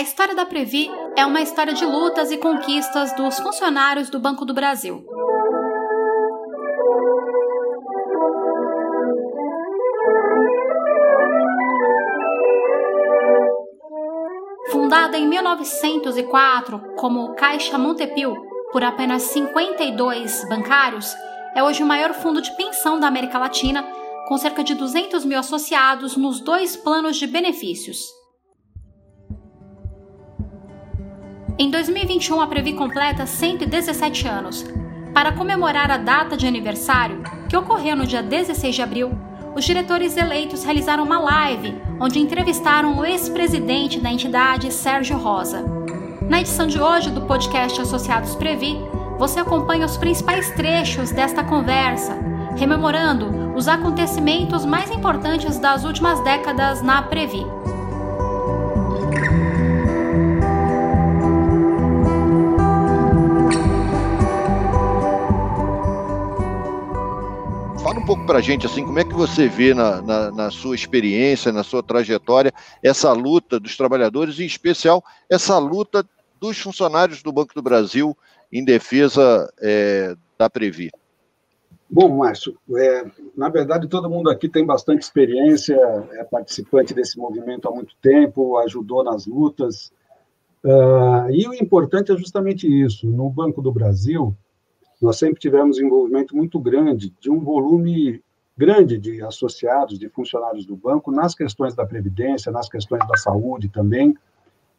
A história da Previ é uma história de lutas e conquistas dos funcionários do Banco do Brasil. Fundada em 1904 como Caixa Montepio por apenas 52 bancários, é hoje o maior fundo de pensão da América Latina, com cerca de 200 mil associados nos dois planos de benefícios. Em 2021, a Previ completa 117 anos. Para comemorar a data de aniversário, que ocorreu no dia 16 de abril, os diretores eleitos realizaram uma live onde entrevistaram o ex-presidente da entidade, Sérgio Rosa. Na edição de hoje do podcast Associados Previ, você acompanha os principais trechos desta conversa, rememorando os acontecimentos mais importantes das últimas décadas na Previ. Pouco para a gente, assim, como é que você vê na, na, na, sua experiência, na sua trajetória, essa luta dos trabalhadores, em especial essa luta dos funcionários do Banco do Brasil em defesa é, da Previ? Bom, Márcio, é, na verdade todo mundo aqui tem bastante experiência, é participante desse movimento há muito tempo, ajudou nas lutas, uh, e o importante é justamente isso. No Banco do Brasil, nós sempre tivemos envolvimento muito grande, de um volume grande de associados, de funcionários do banco, nas questões da Previdência, nas questões da saúde também,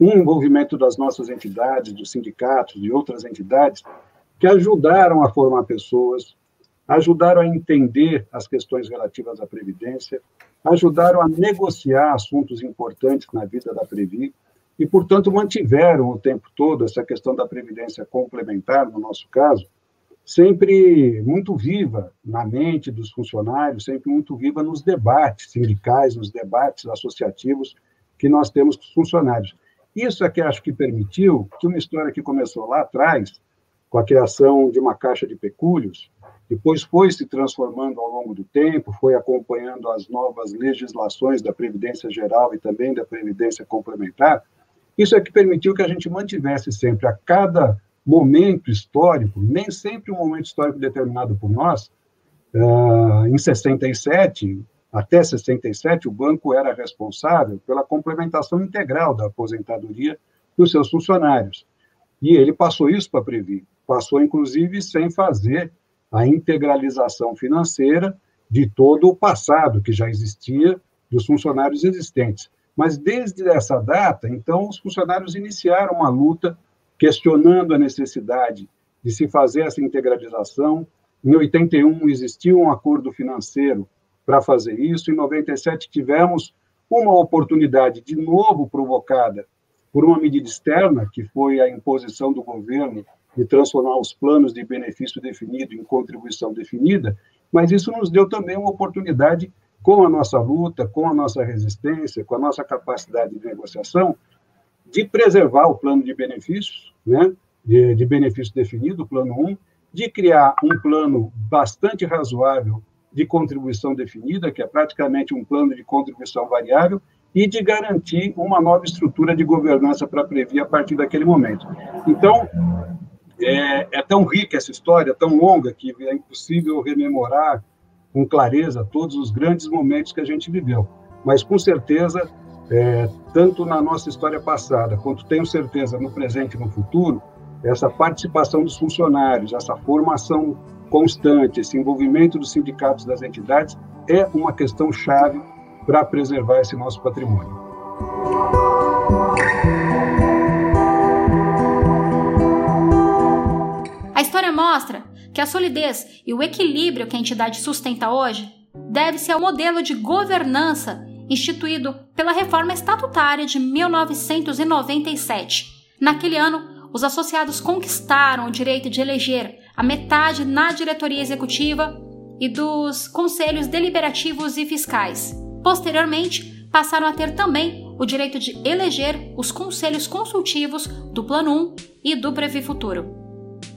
um envolvimento das nossas entidades, dos sindicatos, de outras entidades, que ajudaram a formar pessoas, ajudaram a entender as questões relativas à Previdência, ajudaram a negociar assuntos importantes na vida da Previ, e, portanto, mantiveram o tempo todo essa questão da Previdência complementar, no nosso caso, sempre muito viva na mente dos funcionários, sempre muito viva nos debates sindicais, nos debates associativos que nós temos com os funcionários. Isso é que acho que permitiu que uma história que começou lá atrás, com a criação de uma caixa de pecúlios, depois foi se transformando ao longo do tempo, foi acompanhando as novas legislações da Previdência Geral e também da Previdência Complementar, isso é que permitiu que a gente mantivesse sempre a cada momento histórico, nem sempre um momento histórico determinado por nós. Uh, em 67, até 67, o banco era responsável pela complementação integral da aposentadoria dos seus funcionários. E ele passou isso para Previ. Passou, inclusive, sem fazer a integralização financeira de todo o passado que já existia dos funcionários existentes. Mas desde essa data, então, os funcionários iniciaram uma luta questionando a necessidade de se fazer essa integralização. Em 81 existiu um acordo financeiro para fazer isso. Em 97 tivemos uma oportunidade de novo provocada por uma medida externa, que foi a imposição do governo de transformar os planos de benefício definido em contribuição definida, mas isso nos deu também uma oportunidade, com a nossa luta, com a nossa resistência, com a nossa capacidade de negociação, de preservar o plano de benefícios, né, de, de benefício definido, o plano 1, de criar um plano bastante razoável de contribuição definida, que é praticamente um plano de contribuição variável, e de garantir uma nova estrutura de governança para prever a partir daquele momento. Então, é, é, tão rica essa história, tão longa, que é impossível rememorar com clareza todos os grandes momentos que a gente viveu. Mas, com certeza, é, tanto na nossa história passada, quanto tenho certeza no presente e no futuro, essa participação dos funcionários, essa formação constante, esse envolvimento dos sindicatos das entidades é uma questão chave para preservar esse nosso patrimônio. A história mostra que a solidez e o equilíbrio que a entidade sustenta hoje deve-se ao modelo de governança instituído pela reforma estatutária de 1997. Naquele ano, os associados conquistaram o direito de eleger a metade na diretoria executiva e dos conselhos deliberativos e fiscais. Posteriormente, passaram a ter também o direito de eleger os conselhos consultivos do Plano 1 e do Previ Futuro.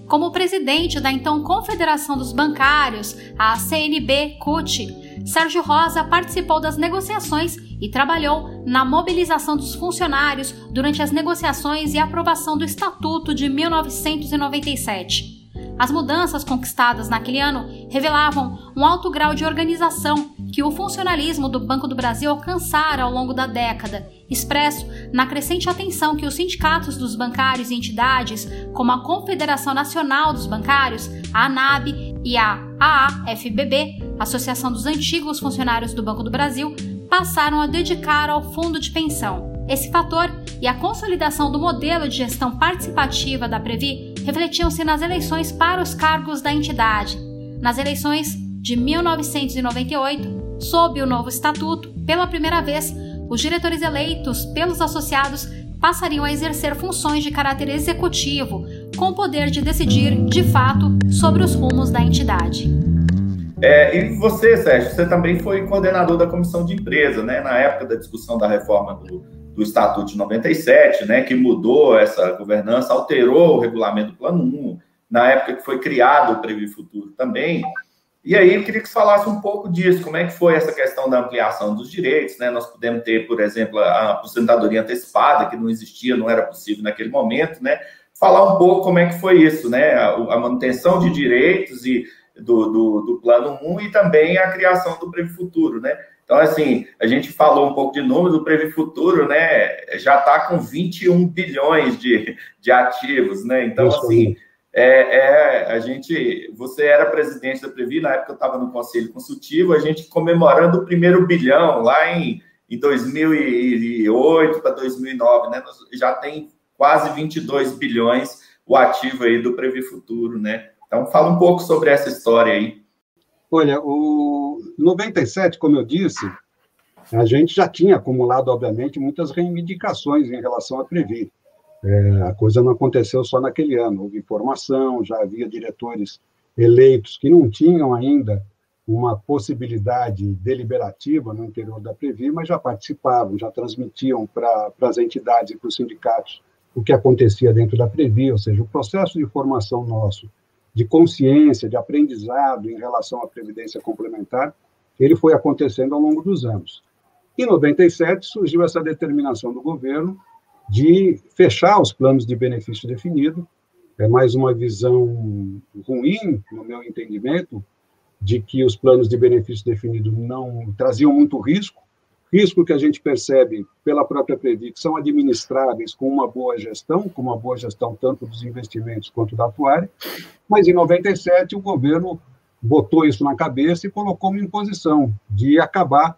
Como presidente da então Confederação dos Bancários, a CNB-CUT, Sérgio Rosa participou das negociações e trabalhou na mobilização dos funcionários durante as negociações e aprovação do Estatuto de 1997. As mudanças conquistadas naquele ano revelavam um alto grau de organização que o funcionalismo do Banco do Brasil alcançara ao longo da década, expresso na crescente atenção que os sindicatos dos bancários e entidades, como a Confederação Nacional dos Bancários, a ANAB e a AAFBB, Associação dos Antigos Funcionários do Banco do Brasil, passaram a dedicar ao fundo de pensão. Esse fator e a consolidação do modelo de gestão participativa da Previ refletiam-se nas eleições para os cargos da entidade. Nas eleições de 1998, sob o novo estatuto, pela primeira vez, os diretores eleitos pelos associados passariam a exercer funções de caráter executivo, com o poder de decidir, de fato, sobre os rumos da entidade. É, e você, Sérgio, você também foi coordenador da comissão de empresa, né, na época da discussão da reforma do, do Estatuto de 97, né, que mudou essa governança, alterou o regulamento do Plano 1, na época que foi criado o Previ Futuro também. E aí eu queria que você falasse um pouco disso, como é que foi essa questão da ampliação dos direitos, né? Nós podemos ter, por exemplo, a aposentadoria antecipada, que não existia, não era possível naquele momento, né? Falar um pouco como é que foi isso, né? A, a manutenção de direitos e do, do, do, plano 1 e também a criação do Previ Futuro, né? Então, assim, a gente falou um pouco de números, o Previ Futuro, né, já está com 21 bilhões de, de ativos, né? Então, assim, é, é, a gente, você era presidente da Previ, na época eu estava no Conselho Consultivo, a gente comemorando o primeiro bilhão lá em, em 2008 para 2009, né? Já tem quase 22 bilhões o ativo aí do Previ Futuro, né? Então, fala um pouco sobre essa história aí. Olha, o 97, como eu disse, a gente já tinha acumulado, obviamente, muitas reivindicações em relação a Previ. É, a coisa não aconteceu só naquele ano. Houve informação, já havia diretores eleitos que não tinham ainda uma possibilidade deliberativa no interior da Previ, mas já participavam, já transmitiam para as entidades e para os sindicatos o que acontecia dentro da Previ, ou seja, o processo de formação nosso de consciência, de aprendizado em relação à previdência complementar, ele foi acontecendo ao longo dos anos. Em 97 surgiu essa determinação do governo de fechar os planos de benefício definido. É mais uma visão ruim, no meu entendimento, de que os planos de benefício definido não traziam muito risco, risco que a gente percebe pela própria Previ, que são administráveis com uma boa gestão, com uma boa gestão tanto dos investimentos quanto da atuária, mas em 97 o governo botou isso na cabeça e colocou uma imposição de acabar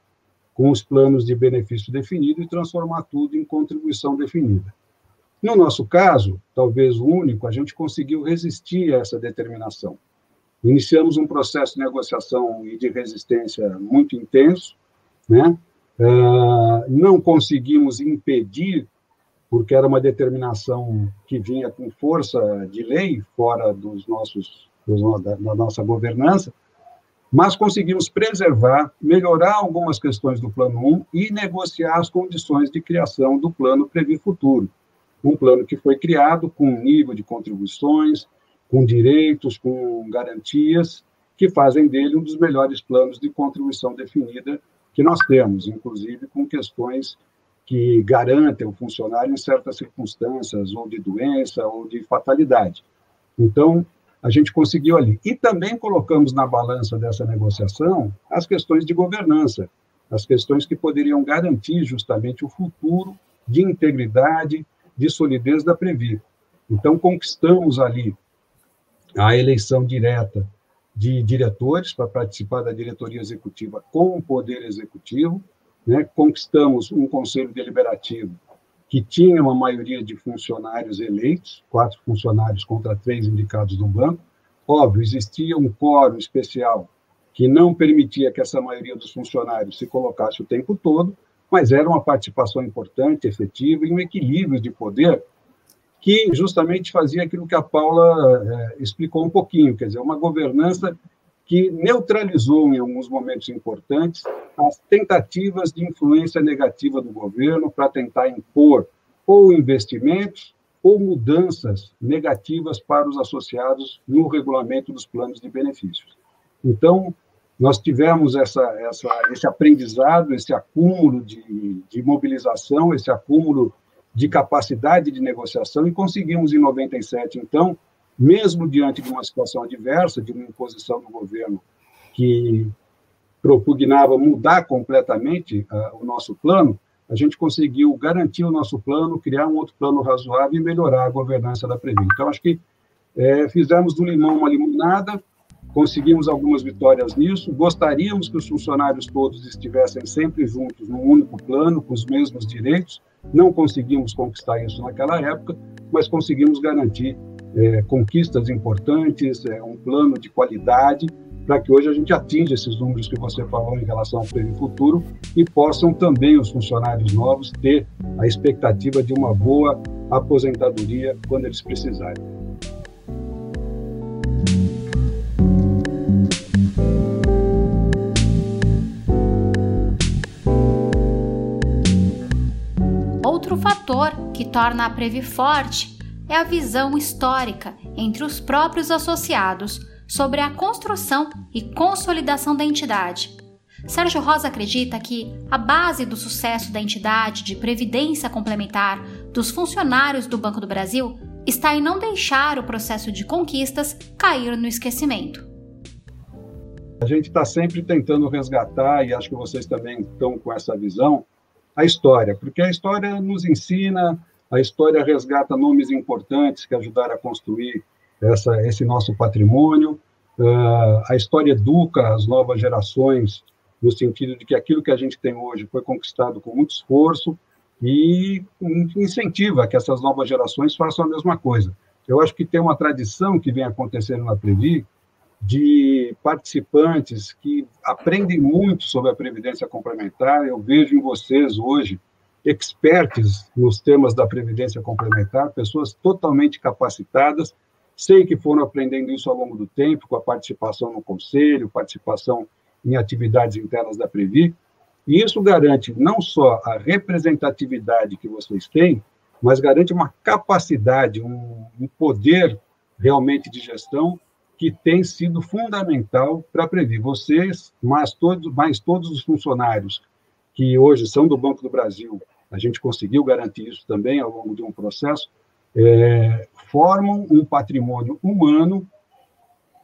com os planos de benefício definido e transformar tudo em contribuição definida. No nosso caso, talvez o único, a gente conseguiu resistir a essa determinação. Iniciamos um processo de negociação e de resistência muito intenso, né? Ah, não conseguimos impedir, porque era uma determinação que vinha com força de lei, fora dos nossos, dos, da, da nossa governança, mas conseguimos preservar, melhorar algumas questões do Plano 1 e negociar as condições de criação do Plano Previ Futuro. Um plano que foi criado com um nível de contribuições, com direitos, com garantias, que fazem dele um dos melhores planos de contribuição definida que nós temos, inclusive com questões que garantem o funcionário em certas circunstâncias, ou de doença, ou de fatalidade. Então, a gente conseguiu ali. E também colocamos na balança dessa negociação as questões de governança, as questões que poderiam garantir justamente o futuro de integridade, de solidez da Previ. Então, conquistamos ali a eleição direta de diretores para participar da diretoria executiva com o poder executivo, né? conquistamos um conselho deliberativo que tinha uma maioria de funcionários eleitos, quatro funcionários contra três indicados do banco. Óbvio, existia um quórum especial que não permitia que essa maioria dos funcionários se colocasse o tempo todo, mas era uma participação importante, efetiva e um equilíbrio de poder que justamente fazia aquilo que a Paula é, explicou um pouquinho, quer dizer, uma governança que neutralizou em alguns momentos importantes as tentativas de influência negativa do governo para tentar impor ou investimentos ou mudanças negativas para os associados no regulamento dos planos de benefícios. Então, nós tivemos essa, essa, esse aprendizado, esse acúmulo de, de mobilização, esse acúmulo de capacidade de negociação e conseguimos em 97, então, mesmo diante de uma situação adversa, de uma imposição do governo que propugnava mudar completamente uh, o nosso plano, a gente conseguiu garantir o nosso plano, criar um outro plano razoável e melhorar a governança da Previ. Então, acho que é, fizemos do limão uma limonada, conseguimos algumas vitórias nisso, gostaríamos que os funcionários todos estivessem sempre juntos num único plano, com os mesmos direitos, não conseguimos conquistar isso naquela época, mas conseguimos garantir é, conquistas importantes, é, um plano de qualidade, para que hoje a gente atinja esses números que você falou em relação ao prêmio futuro e possam também os funcionários novos ter a expectativa de uma boa aposentadoria quando eles precisarem. Que torna a Previ forte é a visão histórica entre os próprios associados sobre a construção e consolidação da entidade. Sérgio Rosa acredita que a base do sucesso da entidade de previdência complementar dos funcionários do Banco do Brasil está em não deixar o processo de conquistas cair no esquecimento. A gente está sempre tentando resgatar, e acho que vocês também estão com essa visão, a história, porque a história nos ensina, a história resgata nomes importantes que ajudaram a construir essa, esse nosso patrimônio. Uh, a história educa as novas gerações no sentido de que aquilo que a gente tem hoje foi conquistado com muito esforço e incentiva que essas novas gerações façam a mesma coisa. Eu acho que tem uma tradição que vem acontecendo na Previ de participantes que aprendem muito sobre a previdência complementar. Eu vejo em vocês hoje expertos nos temas da previdência complementar, pessoas totalmente capacitadas Sei que foram aprendendo isso ao longo do tempo, com a participação no conselho, participação em atividades internas da Previ, e isso garante não só a representatividade que vocês têm, mas garante uma capacidade, um, um poder realmente de gestão que tem sido fundamental para prever vocês, mas todos, mais todos os funcionários que hoje são do Banco do Brasil, a gente conseguiu garantir isso também ao longo de um processo, é, formam um patrimônio humano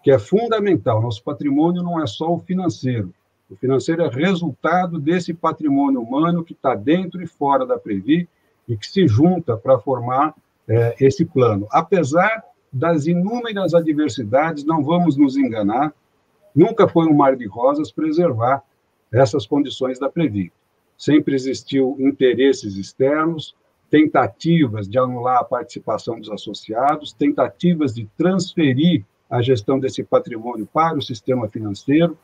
que é fundamental. Nosso patrimônio não é só o financeiro. O financeiro é resultado desse patrimônio humano que está dentro e fora da Previ e que se junta para formar é, esse plano. Apesar das inúmeras adversidades, não vamos nos enganar, nunca foi um mar de rosas preservar essas condições da Previ. Sempre existiu interesses externos, tentativas de anular a participação dos associados, tentativas de transferir a gestão desse patrimônio para o sistema financeiro,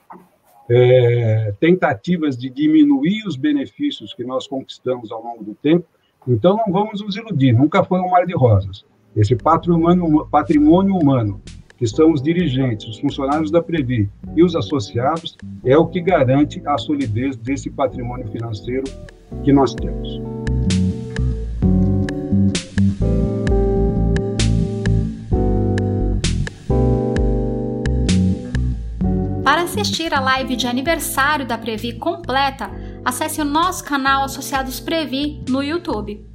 é, tentativas de diminuir os benefícios que nós conquistamos ao longo do tempo. Então, não vamos nos iludir, nunca foi um mar de rosas. Esse patrimônio, patrimônio humano, que são os dirigentes, os funcionários da Previ e os associados, é o que garante a solidez desse patrimônio financeiro que nós temos. Para assistir a live de aniversário da Previ completa, acesse o nosso canal Associados Previ no YouTube.